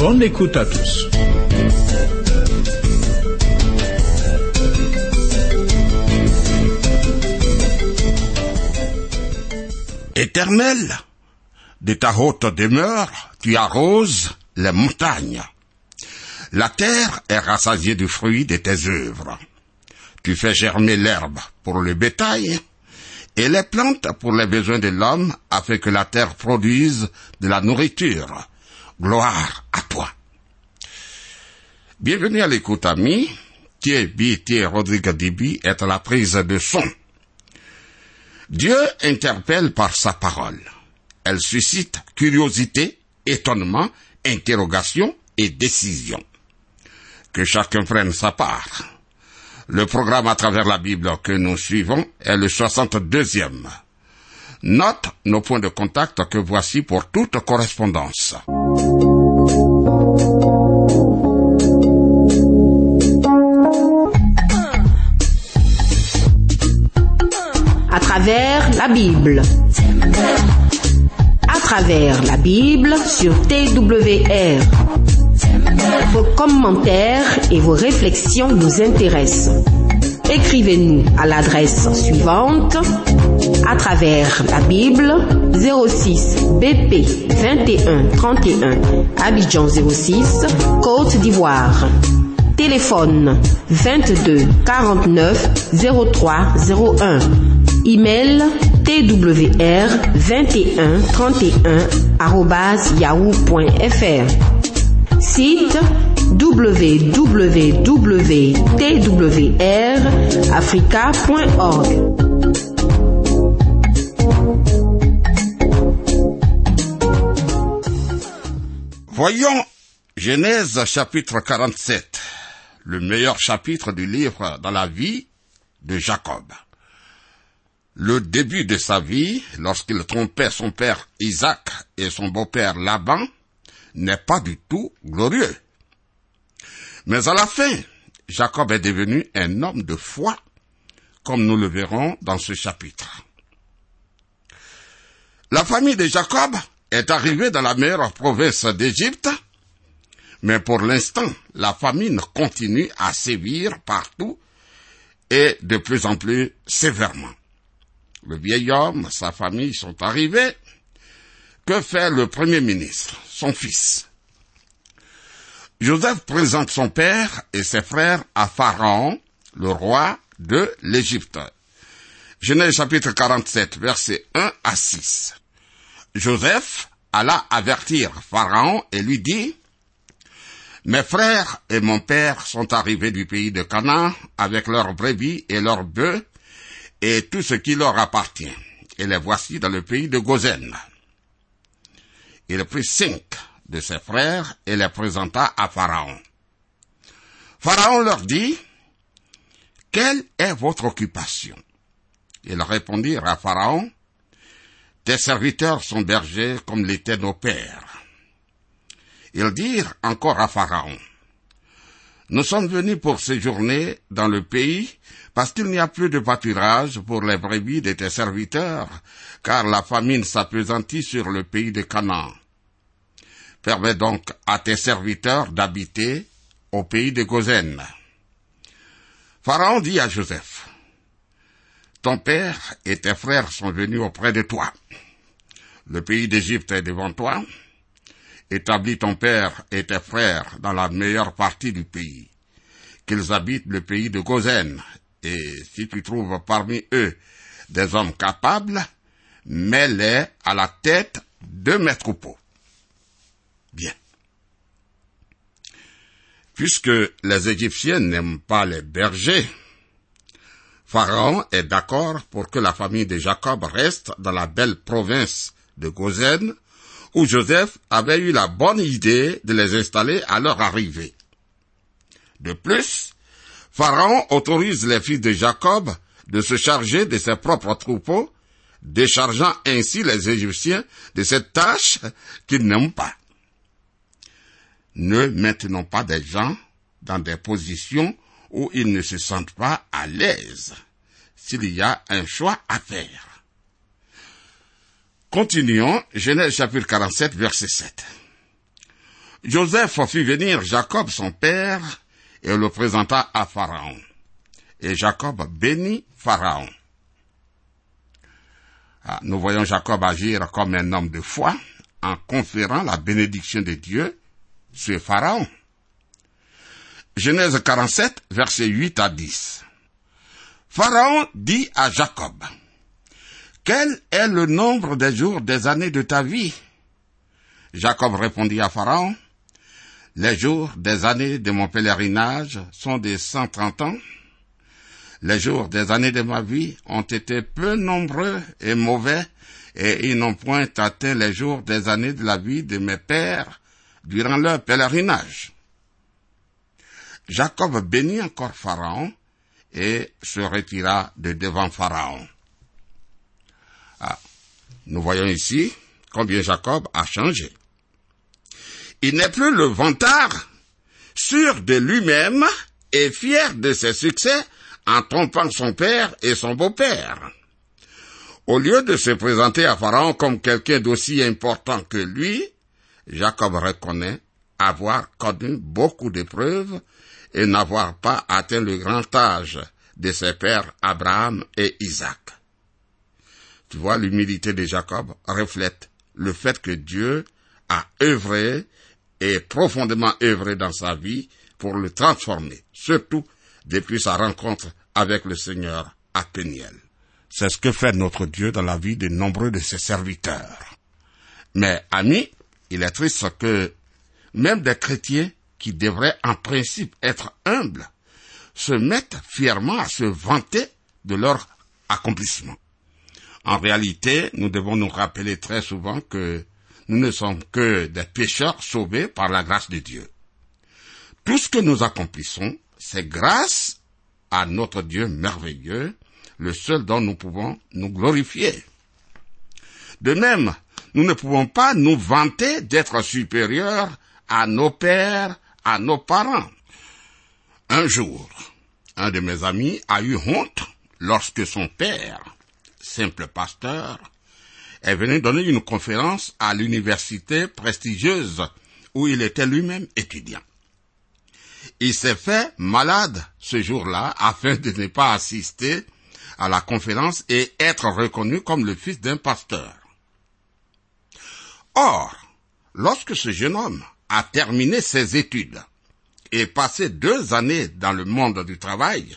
Bonne écoute à tous. Éternel, de ta haute demeure, tu arroses les montagnes. La terre est rassasiée du fruit de tes œuvres. Tu fais germer l'herbe pour le bétail et les plantes pour les besoins de l'homme afin que la terre produise de la nourriture. Gloire à toi. Bienvenue à l'écoute, amis. Thierry. Rodrigue Dibi est à la prise de son. Dieu interpelle par sa parole. Elle suscite curiosité, étonnement, interrogation et décision. Que chacun prenne sa part. Le programme à travers la Bible que nous suivons est le 62e. Note nos points de contact que voici pour toute correspondance. à travers la Bible. À travers la Bible sur TWR. Vos commentaires et vos réflexions nous intéressent. Écrivez-nous à l'adresse suivante à travers la Bible 06 BP 21 31 Abidjan 06 Côte d'Ivoire. Téléphone 22 49 03 01. Email twr 21 31 yahoo.fr. Site www.twrafrica.org. Voyons Genèse chapitre 47, le meilleur chapitre du livre dans la vie de Jacob. Le début de sa vie, lorsqu'il trompait son père Isaac et son beau-père Laban, n'est pas du tout glorieux. Mais à la fin, Jacob est devenu un homme de foi, comme nous le verrons dans ce chapitre. La famille de Jacob est arrivée dans la meilleure province d'Égypte, mais pour l'instant, la famine continue à sévir partout et de plus en plus sévèrement. Le vieil homme, sa famille sont arrivés. Que fait le premier ministre, son fils? Joseph présente son père et ses frères à Pharaon, le roi de l'Égypte. Genèse chapitre 47, versets 1 à 6. Joseph alla avertir Pharaon et lui dit, Mes frères et mon père sont arrivés du pays de Canaan avec leurs brebis et leurs bœufs et tout ce qui leur appartient. Et les voici dans le pays de Gozen. Il prit cinq de ses frères et les présenta à Pharaon. Pharaon leur dit, Quelle est votre occupation? Ils répondirent à Pharaon, Tes serviteurs sont bergers comme l'étaient nos pères. Ils dirent encore à Pharaon, Nous sommes venus pour séjourner dans le pays parce qu'il n'y a plus de pâturage pour les brebis de tes serviteurs, car la famine s'appesantit sur le pays de Canaan. Permets donc à tes serviteurs d'habiter au pays de Gozen. Pharaon dit à Joseph, Ton père et tes frères sont venus auprès de toi. Le pays d'Égypte est devant toi. Établis ton père et tes frères dans la meilleure partie du pays. Qu'ils habitent le pays de Gozen. Et si tu trouves parmi eux des hommes capables, mets-les à la tête de mes troupeaux. Bien. Puisque les Égyptiens n'aiment pas les bergers, Pharaon est d'accord pour que la famille de Jacob reste dans la belle province de Gozen, où Joseph avait eu la bonne idée de les installer à leur arrivée. De plus, Pharaon autorise les fils de Jacob de se charger de ses propres troupeaux, déchargeant ainsi les Égyptiens de cette tâche qu'ils n'aiment pas. Ne maintenons pas des gens dans des positions où ils ne se sentent pas à l'aise s'il y a un choix à faire. Continuons, Genèse chapitre 47, verset 7. Joseph fit venir Jacob son père et le présenta à Pharaon. Et Jacob bénit Pharaon. Ah, nous voyons Jacob agir comme un homme de foi en conférant la bénédiction de Dieu sur Pharaon. Genèse 47, versets 8 à 10. Pharaon dit à Jacob, Quel est le nombre des jours des années de ta vie? Jacob répondit à Pharaon, Les jours des années de mon pèlerinage sont de cent trente ans. Les jours des années de ma vie ont été peu nombreux et mauvais, et ils n'ont point atteint les jours des années de la vie de mes pères durant leur pèlerinage. Jacob bénit encore Pharaon et se retira de devant Pharaon. Ah, nous voyons ici combien Jacob a changé. Il n'est plus le vantard, sûr de lui-même et fier de ses succès en trompant son père et son beau-père. Au lieu de se présenter à Pharaon comme quelqu'un d'aussi important que lui, Jacob reconnaît avoir connu beaucoup d'épreuves et n'avoir pas atteint le grand âge de ses pères Abraham et Isaac. Tu vois, l'humilité de Jacob reflète le fait que Dieu a œuvré et profondément œuvré dans sa vie pour le transformer, surtout depuis sa rencontre avec le Seigneur à Péniel. C'est ce que fait notre Dieu dans la vie de nombreux de ses serviteurs. Mais, amis, il est triste que même des chrétiens qui devraient en principe être humbles, se mettent fièrement à se vanter de leur accomplissement. En réalité, nous devons nous rappeler très souvent que nous ne sommes que des pécheurs sauvés par la grâce de Dieu. Tout ce que nous accomplissons, c'est grâce à notre Dieu merveilleux, le seul dont nous pouvons nous glorifier. De même, nous ne pouvons pas nous vanter d'être supérieurs à nos pères, à nos parents. Un jour, un de mes amis a eu honte lorsque son père, simple pasteur, est venu donner une conférence à l'université prestigieuse où il était lui-même étudiant. Il s'est fait malade ce jour-là afin de ne pas assister à la conférence et être reconnu comme le fils d'un pasteur. Or, lorsque ce jeune homme a terminé ses études et passé deux années dans le monde du travail,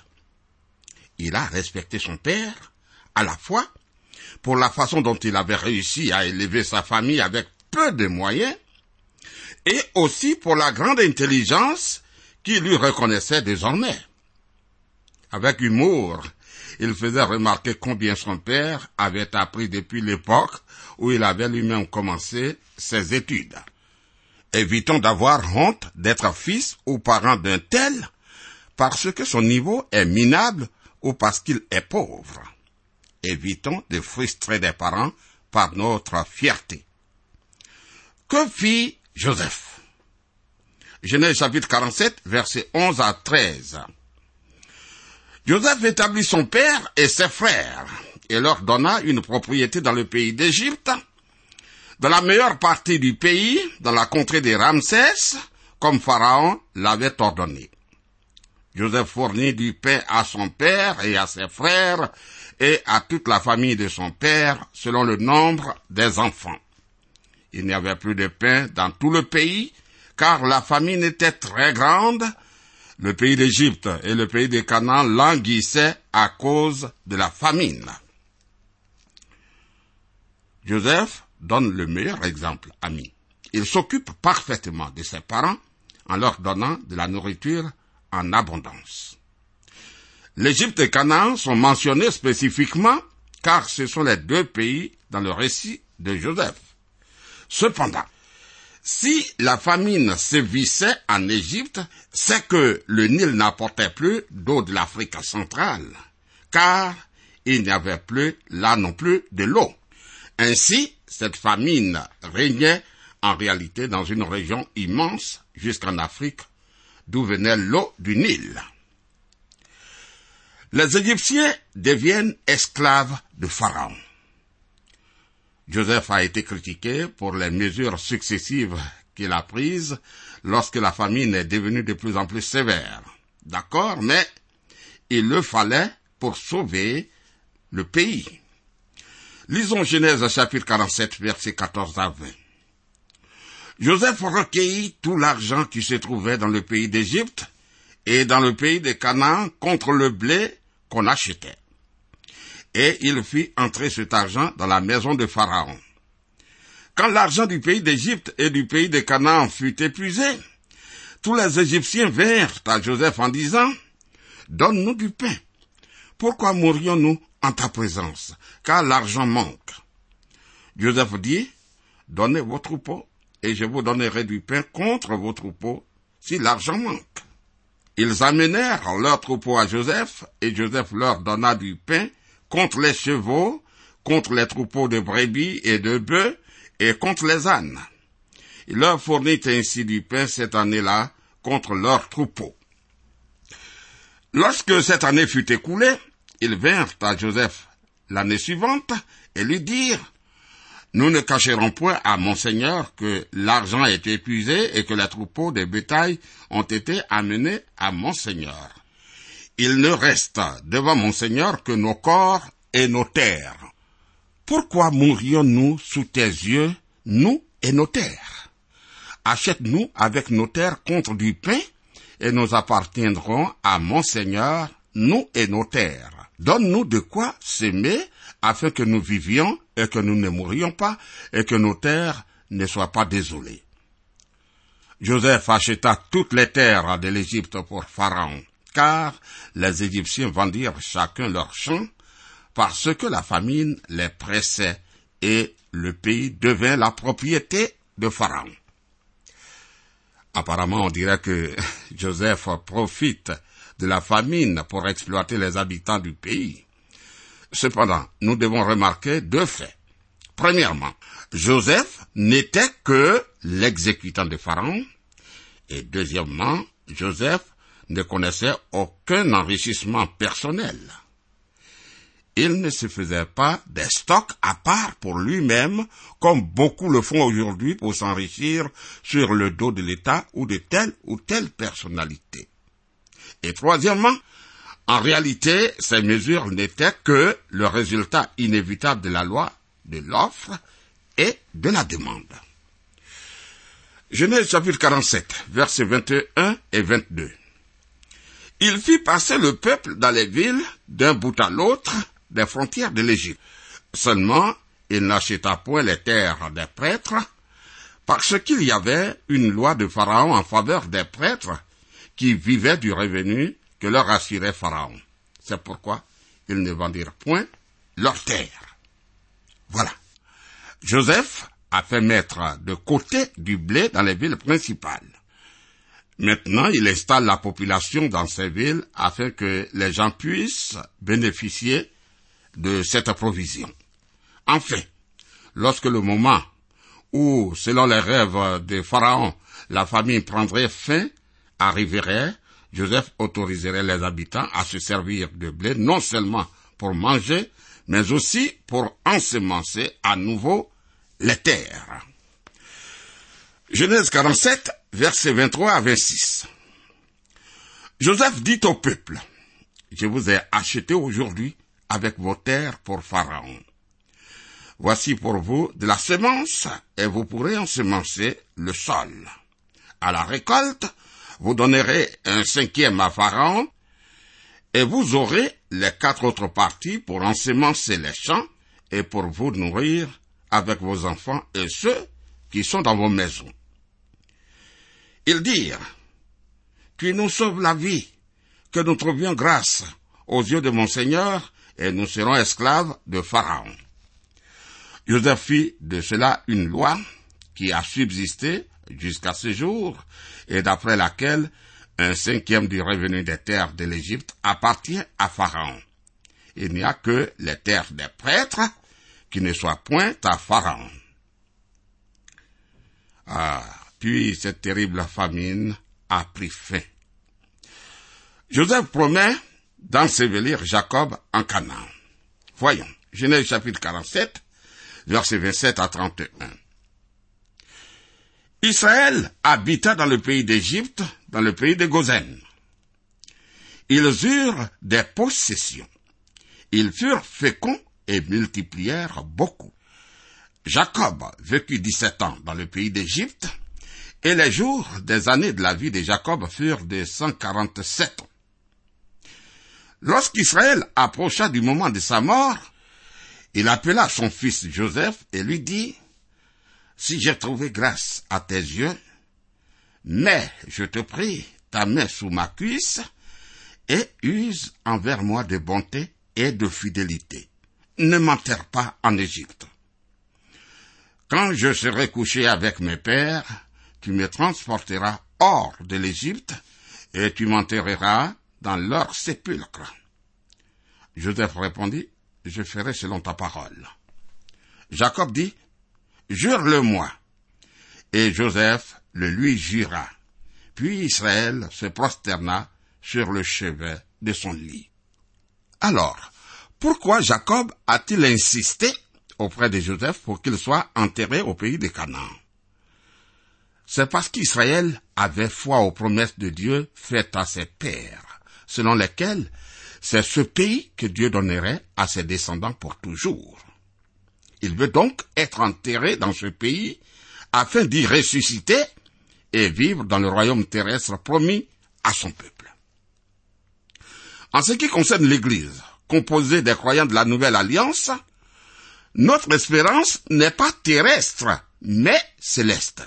il a respecté son père à la fois pour la façon dont il avait réussi à élever sa famille avec peu de moyens, et aussi pour la grande intelligence qu'il lui reconnaissait désormais. Avec humour, il faisait remarquer combien son père avait appris depuis l'époque où il avait lui-même commencé ses études. Évitons d'avoir honte d'être fils ou parent d'un tel parce que son niveau est minable ou parce qu'il est pauvre. Évitons de frustrer des parents par notre fierté. Que fit Joseph? Genèse chapitre 47, versets 11 à 13. Joseph établit son père et ses frères et leur donna une propriété dans le pays d'Égypte dans la meilleure partie du pays, dans la contrée des Ramsès, comme Pharaon l'avait ordonné. Joseph fournit du pain à son père et à ses frères et à toute la famille de son père selon le nombre des enfants. Il n'y avait plus de pain dans tout le pays, car la famine était très grande. Le pays d'Égypte et le pays de Canaan languissaient à cause de la famine. Joseph donne le meilleur exemple, ami. Il s'occupe parfaitement de ses parents en leur donnant de la nourriture en abondance. L'Égypte et Canaan sont mentionnés spécifiquement car ce sont les deux pays dans le récit de Joseph. Cependant, si la famine sévissait en Égypte, c'est que le Nil n'apportait plus d'eau de l'Afrique centrale, car il n'y avait plus là non plus de l'eau. Ainsi, cette famine régnait en réalité dans une région immense jusqu'en Afrique, d'où venait l'eau du Nil. Les Égyptiens deviennent esclaves de Pharaon. Joseph a été critiqué pour les mesures successives qu'il a prises lorsque la famine est devenue de plus en plus sévère. D'accord, mais il le fallait pour sauver le pays. Lisons Genèse chapitre 47 verset 14 à 20. Joseph recueillit tout l'argent qui se trouvait dans le pays d'Égypte et dans le pays de Canaan contre le blé qu'on achetait et il fit entrer cet argent dans la maison de Pharaon. Quand l'argent du pays d'Égypte et du pays de Canaan fut épuisé, tous les Égyptiens vinrent à Joseph en disant, Donne-nous du pain. Pourquoi mourrions-nous en ta présence, car l'argent manque Joseph dit, Donnez vos troupeaux, et je vous donnerai du pain contre vos troupeaux, si l'argent manque. Ils amenèrent leurs troupeaux à Joseph, et Joseph leur donna du pain contre les chevaux, contre les troupeaux de brebis et de bœufs, et contre les ânes. Il leur fournit ainsi du pain cette année-là contre leurs troupeaux. Lorsque cette année fut écoulée, ils vinrent à Joseph l'année suivante et lui dirent, nous ne cacherons point à Monseigneur que l'argent est épuisé et que les troupeaux des bétails ont été amenés à Monseigneur il ne reste devant mon Seigneur que nos corps et nos terres. Pourquoi mourrions-nous sous tes yeux, nous et nos terres? Achète-nous avec nos terres contre du pain, et nous appartiendrons à mon Seigneur, nous et nos terres. Donne-nous de quoi s'aimer, afin que nous vivions et que nous ne mourions pas, et que nos terres ne soient pas désolées. Joseph acheta toutes les terres de l'Égypte pour Pharaon car les Égyptiens vendirent chacun leur champ, parce que la famine les pressait, et le pays devint la propriété de Pharaon. Apparemment, on dirait que Joseph profite de la famine pour exploiter les habitants du pays. Cependant, nous devons remarquer deux faits. Premièrement, Joseph n'était que l'exécutant de Pharaon, et deuxièmement, Joseph ne connaissait aucun enrichissement personnel. Il ne se faisait pas des stocks à part pour lui-même, comme beaucoup le font aujourd'hui pour s'enrichir sur le dos de l'État ou de telle ou telle personnalité. Et troisièmement, en réalité, ces mesures n'étaient que le résultat inévitable de la loi, de l'offre et de la demande. Genèse chapitre 47, versets 21 et 22 il fit passer le peuple dans les villes d'un bout à l'autre des frontières de l'Égypte. Seulement, il n'acheta point les terres des prêtres, parce qu'il y avait une loi de Pharaon en faveur des prêtres qui vivaient du revenu que leur assurait Pharaon. C'est pourquoi ils ne vendirent point leurs terres. Voilà. Joseph a fait mettre de côté du blé dans les villes principales. Maintenant, il installe la population dans ces villes afin que les gens puissent bénéficier de cette provision. Enfin, lorsque le moment où, selon les rêves de Pharaon, la famille prendrait fin arriverait, Joseph autoriserait les habitants à se servir de blé non seulement pour manger, mais aussi pour ensemencer à nouveau les terres. Genèse 47, versets 23 à 26. Joseph dit au peuple, je vous ai acheté aujourd'hui avec vos terres pour Pharaon. Voici pour vous de la semence et vous pourrez ensemencer le sol. À la récolte, vous donnerez un cinquième à Pharaon et vous aurez les quatre autres parties pour ensemencer les champs et pour vous nourrir avec vos enfants et ceux qui sont dans vos maisons. Ils dirent, Tu nous sauves la vie, que nous trouvions grâce aux yeux de mon Seigneur, et nous serons esclaves de Pharaon. Joseph fit de cela une loi, qui a subsisté jusqu'à ce jour et d'après laquelle un cinquième du revenu des terres de l'Égypte appartient à Pharaon. Il n'y a que les terres des prêtres qui ne soient point à Pharaon. Ah, puis cette terrible famine a pris fin. Joseph promet d'ensevelir Jacob en Canaan. Voyons, Genèse chapitre 47, versets 27 à 31. Israël habita dans le pays d'Égypte, dans le pays de Gozen. Ils eurent des possessions. Ils furent féconds et multiplièrent beaucoup. Jacob vécut dix-sept ans dans le pays d'Égypte, et les jours des années de la vie de Jacob furent de cent quarante-sept ans. Lorsqu'Israël approcha du moment de sa mort, il appela son fils Joseph et lui dit, Si j'ai trouvé grâce à tes yeux, mets, je te prie, ta main sous ma cuisse, et use envers moi de bonté et de fidélité. Ne m'enterre pas en Égypte. Quand je serai couché avec mes pères, tu me transporteras hors de l'Égypte, et tu m'enterreras dans leur sépulcre. Joseph répondit, je ferai selon ta parole. Jacob dit, jure-le-moi. Et Joseph le lui jura. Puis Israël se prosterna sur le chevet de son lit. Alors, pourquoi Jacob a-t-il insisté auprès de Joseph pour qu'il soit enterré au pays de Canaan? C'est parce qu'Israël avait foi aux promesses de Dieu faites à ses pères, selon lesquelles c'est ce pays que Dieu donnerait à ses descendants pour toujours. Il veut donc être enterré dans ce pays afin d'y ressusciter et vivre dans le royaume terrestre promis à son peuple. En ce qui concerne l'Église, composée des croyants de la Nouvelle Alliance, notre espérance n'est pas terrestre, mais céleste.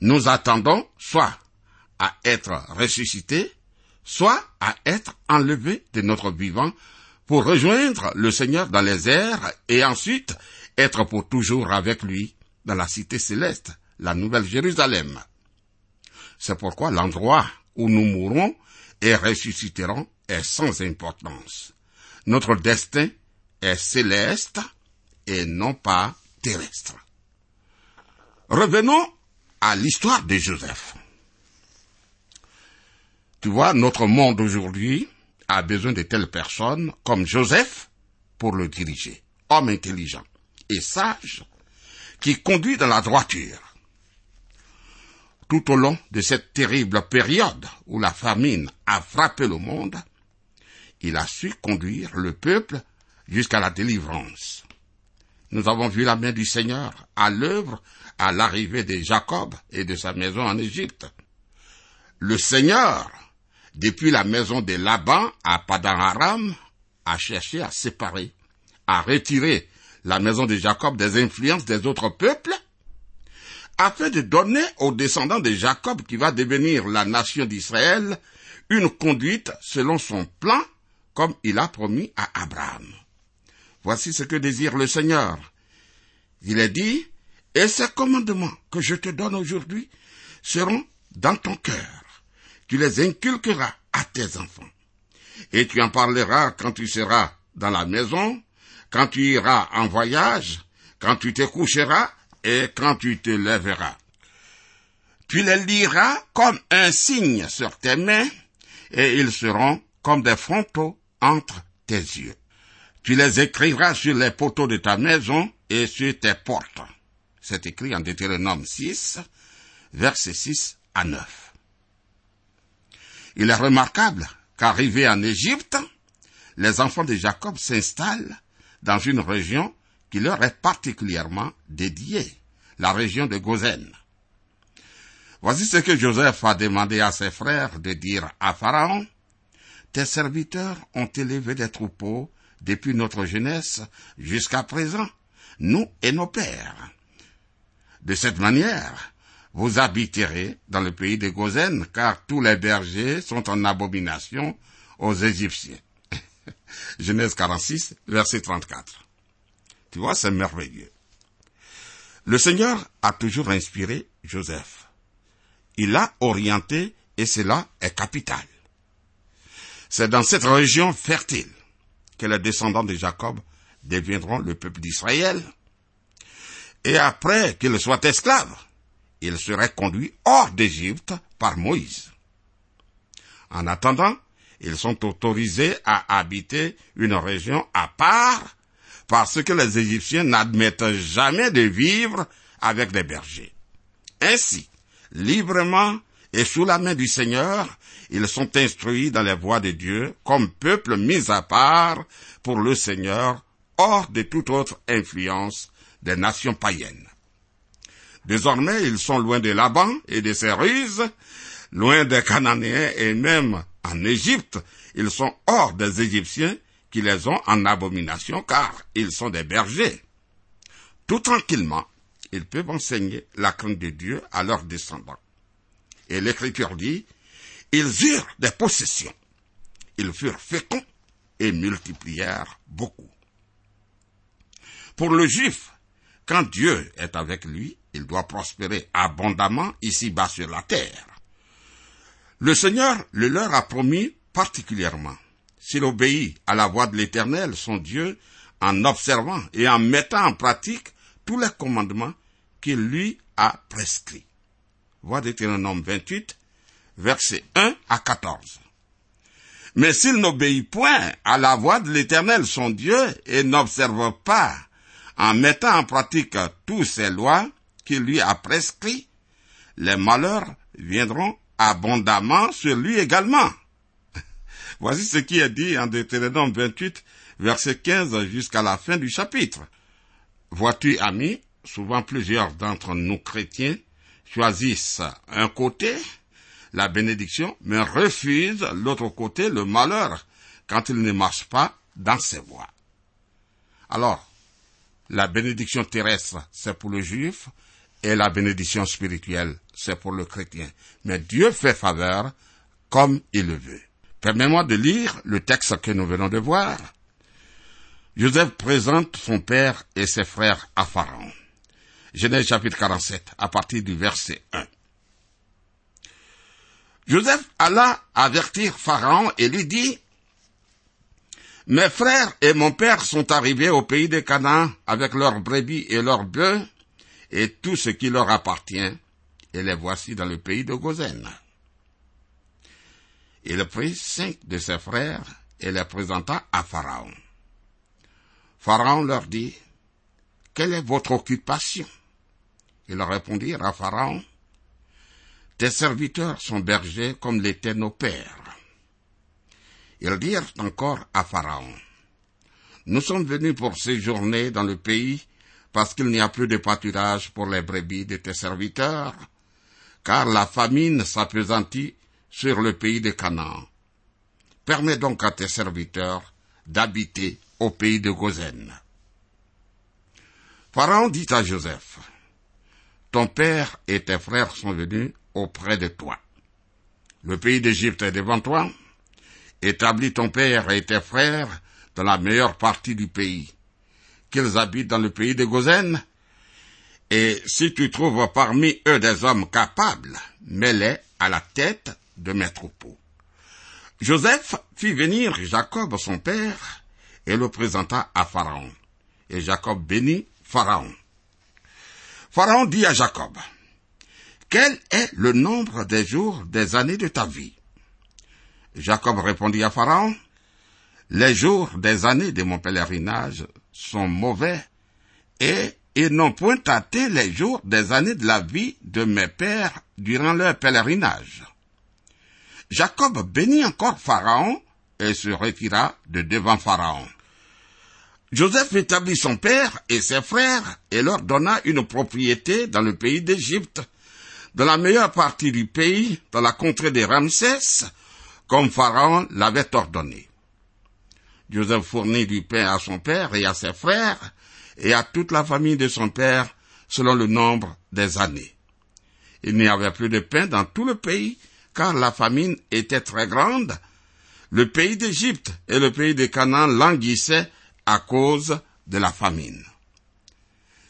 Nous attendons soit à être ressuscités, soit à être enlevé de notre vivant pour rejoindre le Seigneur dans les airs et ensuite être pour toujours avec lui dans la cité céleste, la nouvelle Jérusalem. C'est pourquoi l'endroit où nous mourrons et ressusciterons est sans importance. Notre destin est céleste et non pas terrestre. Revenons à l'histoire de Joseph. Tu vois, notre monde aujourd'hui a besoin de telles personnes comme Joseph pour le diriger. Homme intelligent et sage qui conduit dans la droiture. Tout au long de cette terrible période où la famine a frappé le monde, il a su conduire le peuple jusqu'à la délivrance. Nous avons vu la main du Seigneur à l'œuvre à l'arrivée de Jacob et de sa maison en Égypte. Le Seigneur depuis la maison de Laban à Padan Aram, a cherché à séparer, à retirer la maison de Jacob des influences des autres peuples, afin de donner aux descendants de Jacob, qui va devenir la nation d'Israël, une conduite selon son plan, comme il a promis à Abraham. Voici ce que désire le Seigneur. Il est dit, et ces commandements que je te donne aujourd'hui seront dans ton cœur tu les inculqueras à tes enfants. Et tu en parleras quand tu seras dans la maison, quand tu iras en voyage, quand tu te coucheras et quand tu te lèveras. Tu les liras comme un signe sur tes mains, et ils seront comme des frontaux entre tes yeux. Tu les écriras sur les poteaux de ta maison et sur tes portes. C'est écrit en Deutéronome 6, versets 6 à 9. Il est remarquable qu'arrivés en Égypte, les enfants de Jacob s'installent dans une région qui leur est particulièrement dédiée, la région de Gozen. Voici ce que Joseph a demandé à ses frères de dire à Pharaon. Tes serviteurs ont élevé des troupeaux depuis notre jeunesse jusqu'à présent, nous et nos pères. De cette manière, vous habiterez dans le pays de Gozen, car tous les bergers sont en abomination aux Égyptiens. Genèse 46, verset 34. Tu vois, c'est merveilleux. Le Seigneur a toujours inspiré Joseph. Il l'a orienté et cela est capital. C'est dans cette région fertile que les descendants de Jacob deviendront le peuple d'Israël. Et après qu'ils soient esclaves, ils seraient conduits hors d'Égypte par Moïse. En attendant, ils sont autorisés à habiter une région à part parce que les Égyptiens n'admettent jamais de vivre avec des bergers. Ainsi, librement et sous la main du Seigneur, ils sont instruits dans les voies de Dieu comme peuple mis à part pour le Seigneur hors de toute autre influence des nations païennes. Désormais, ils sont loin de Laban et de ses loin des Cananéens et même en Égypte, ils sont hors des Égyptiens qui les ont en abomination car ils sont des bergers. Tout tranquillement, ils peuvent enseigner la crainte de Dieu à leurs descendants. Et l'Écriture dit, ils eurent des possessions. Ils furent féconds et multiplièrent beaucoup. Pour le juif, quand Dieu est avec lui, il doit prospérer abondamment ici-bas sur la terre. Le Seigneur le leur a promis particulièrement. S'il obéit à la voix de l'Éternel, son Dieu, en observant et en mettant en pratique tous les commandements qu'il lui a prescrits. Voix d'Éternel 28, versets 1 à 14. Mais s'il n'obéit point à la voix de l'Éternel son Dieu et n'observe pas en mettant en pratique tous ses lois lui a prescrits, les malheurs viendront abondamment sur lui également. Voici ce qui est dit en Deutéronome 28, verset 15 jusqu'à la fin du chapitre. Vois-tu, amis, souvent plusieurs d'entre nous chrétiens choisissent un côté, la bénédiction, mais refusent l'autre côté, le malheur, quand ils ne marchent pas dans ses voies. Alors, la bénédiction terrestre, c'est pour le juif, et la bénédiction spirituelle, c'est pour le chrétien. Mais Dieu fait faveur comme il le veut. Permets-moi de lire le texte que nous venons de voir. Joseph présente son père et ses frères à Pharaon. Genèse chapitre 47, à partir du verset 1. Joseph alla avertir Pharaon et lui dit, Mes frères et mon père sont arrivés au pays de Canaan avec leurs brebis et leurs bœufs et tout ce qui leur appartient, et les voici dans le pays de Gozen. Il prit cinq de ses frères et les présenta à Pharaon. Pharaon leur dit, Quelle est votre occupation? Ils répondirent à Pharaon, Tes serviteurs sont bergers comme l'étaient nos pères. Ils dirent encore à Pharaon, Nous sommes venus pour séjourner dans le pays parce qu'il n'y a plus de pâturage pour les brebis de tes serviteurs, car la famine s'appesantit sur le pays de Canaan. Permets donc à tes serviteurs d'habiter au pays de Gozen. Pharaon dit à Joseph, Ton père et tes frères sont venus auprès de toi. Le pays d'Égypte est devant toi. Établis ton père et tes frères dans la meilleure partie du pays qu'ils habitent dans le pays de Gozen, et si tu trouves parmi eux des hommes capables, mets-les à la tête de mes troupeaux. Joseph fit venir Jacob son père et le présenta à Pharaon. Et Jacob bénit Pharaon. Pharaon dit à Jacob, Quel est le nombre des jours des années de ta vie? Jacob répondit à Pharaon, Les jours des années de mon pèlerinage sont mauvais et ils n'ont point tâté les jours des années de la vie de mes pères durant leur pèlerinage. Jacob bénit encore Pharaon et se retira de devant Pharaon. Joseph établit son père et ses frères et leur donna une propriété dans le pays d'Égypte, dans la meilleure partie du pays, dans la contrée de Ramsès, comme Pharaon l'avait ordonné. Joseph fournit du pain à son père et à ses frères et à toute la famille de son père selon le nombre des années. Il n'y avait plus de pain dans tout le pays car la famine était très grande. Le pays d'Égypte et le pays de Canaan languissaient à cause de la famine.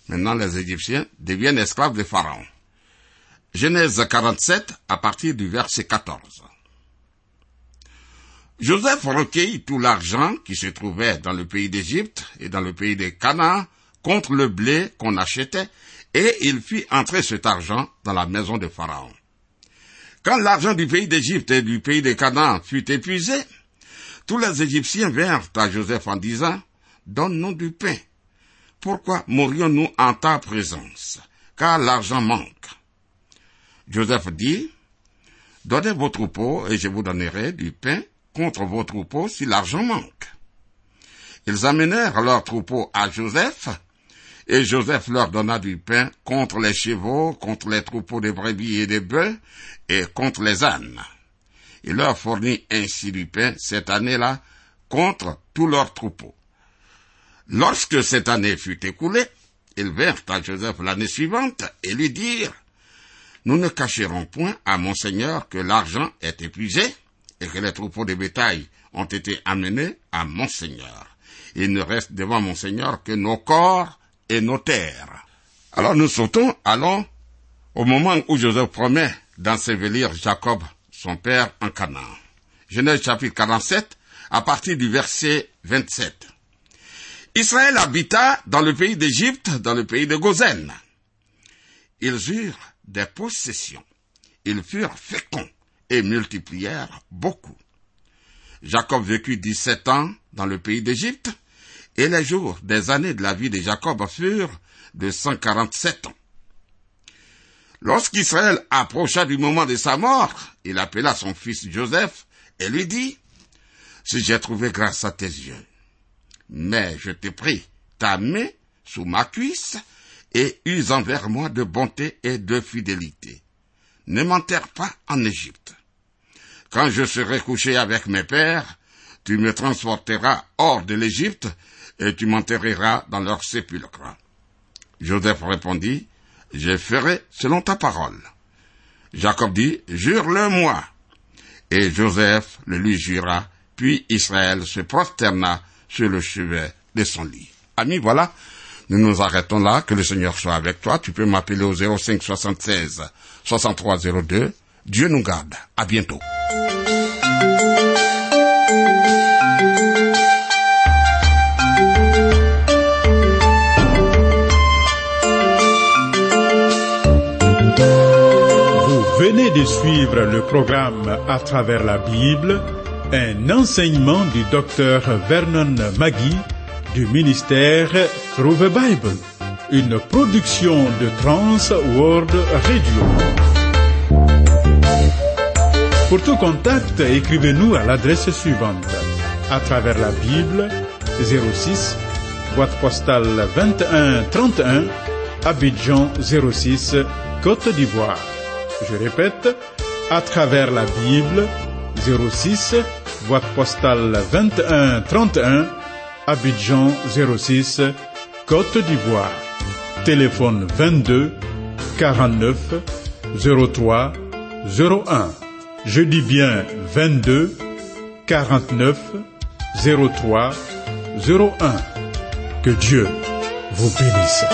Maintenant, les Égyptiens deviennent esclaves de Pharaon. Genèse 47 à partir du verset 14. Joseph recueillit tout l'argent qui se trouvait dans le pays d'Égypte et dans le pays de Canaan contre le blé qu'on achetait, et il fit entrer cet argent dans la maison de Pharaon. Quand l'argent du pays d'Égypte et du pays de Canaan fut épuisé, tous les Égyptiens vinrent à Joseph en disant, Donne-nous du pain. Pourquoi mourions-nous en ta présence? Car l'argent manque. Joseph dit, Donnez vos troupeaux et je vous donnerai du pain contre vos troupeaux si l'argent manque. Ils amenèrent leurs troupeaux à Joseph, et Joseph leur donna du pain contre les chevaux, contre les troupeaux de brebis et de bœufs, et contre les ânes. Il leur fournit ainsi du pain cette année-là contre tous leurs troupeaux. Lorsque cette année fut écoulée, ils vinrent à Joseph l'année suivante et lui dirent, Nous ne cacherons point à mon Seigneur que l'argent est épuisé et que les troupeaux de bétail ont été amenés à mon Seigneur. Il ne reste devant mon Seigneur que nos corps et nos terres. Alors nous sautons, allons au moment où Joseph promet d'ensevelir Jacob, son père, en Canaan. Genèse chapitre 47, à partir du verset 27. Israël habita dans le pays d'Égypte, dans le pays de Gozen. Ils eurent des possessions. Ils furent féconds et multiplièrent beaucoup. Jacob vécut dix-sept ans dans le pays d'Égypte, et les jours des années de la vie de Jacob furent de cent quarante-sept ans. Lorsqu'Israël approcha du moment de sa mort, il appela son fils Joseph et lui dit, Si j'ai trouvé grâce à tes yeux, mais je t'ai pris ta main sous ma cuisse et use envers moi de bonté et de fidélité. Ne m'enterre pas en Égypte. Quand je serai couché avec mes pères, tu me transporteras hors de l'Égypte et tu m'enterreras dans leur sépulcre. Joseph répondit, Je ferai selon ta parole. Jacob dit, Jure-le-moi. Et Joseph le lui jura, puis Israël se prosterna sur le chevet de son lit. Amis, voilà, nous nous arrêtons là, que le Seigneur soit avec toi. Tu peux m'appeler au 05 76 63 02. Dieu nous garde. À bientôt. Vous venez de suivre le programme À travers la Bible, un enseignement du docteur Vernon Magui du ministère Through the Bible, une production de Trans World Radio. Pour tout contact, écrivez-nous à l'adresse suivante. À travers la Bible, 06, boîte postale 21 31, Abidjan 06, Côte d'Ivoire. Je répète, à travers la Bible, 06, boîte postale 21 31, Abidjan 06, Côte d'Ivoire. Téléphone 22 49 03 01. Je dis bien 22 49 03 01. Que Dieu vous bénisse.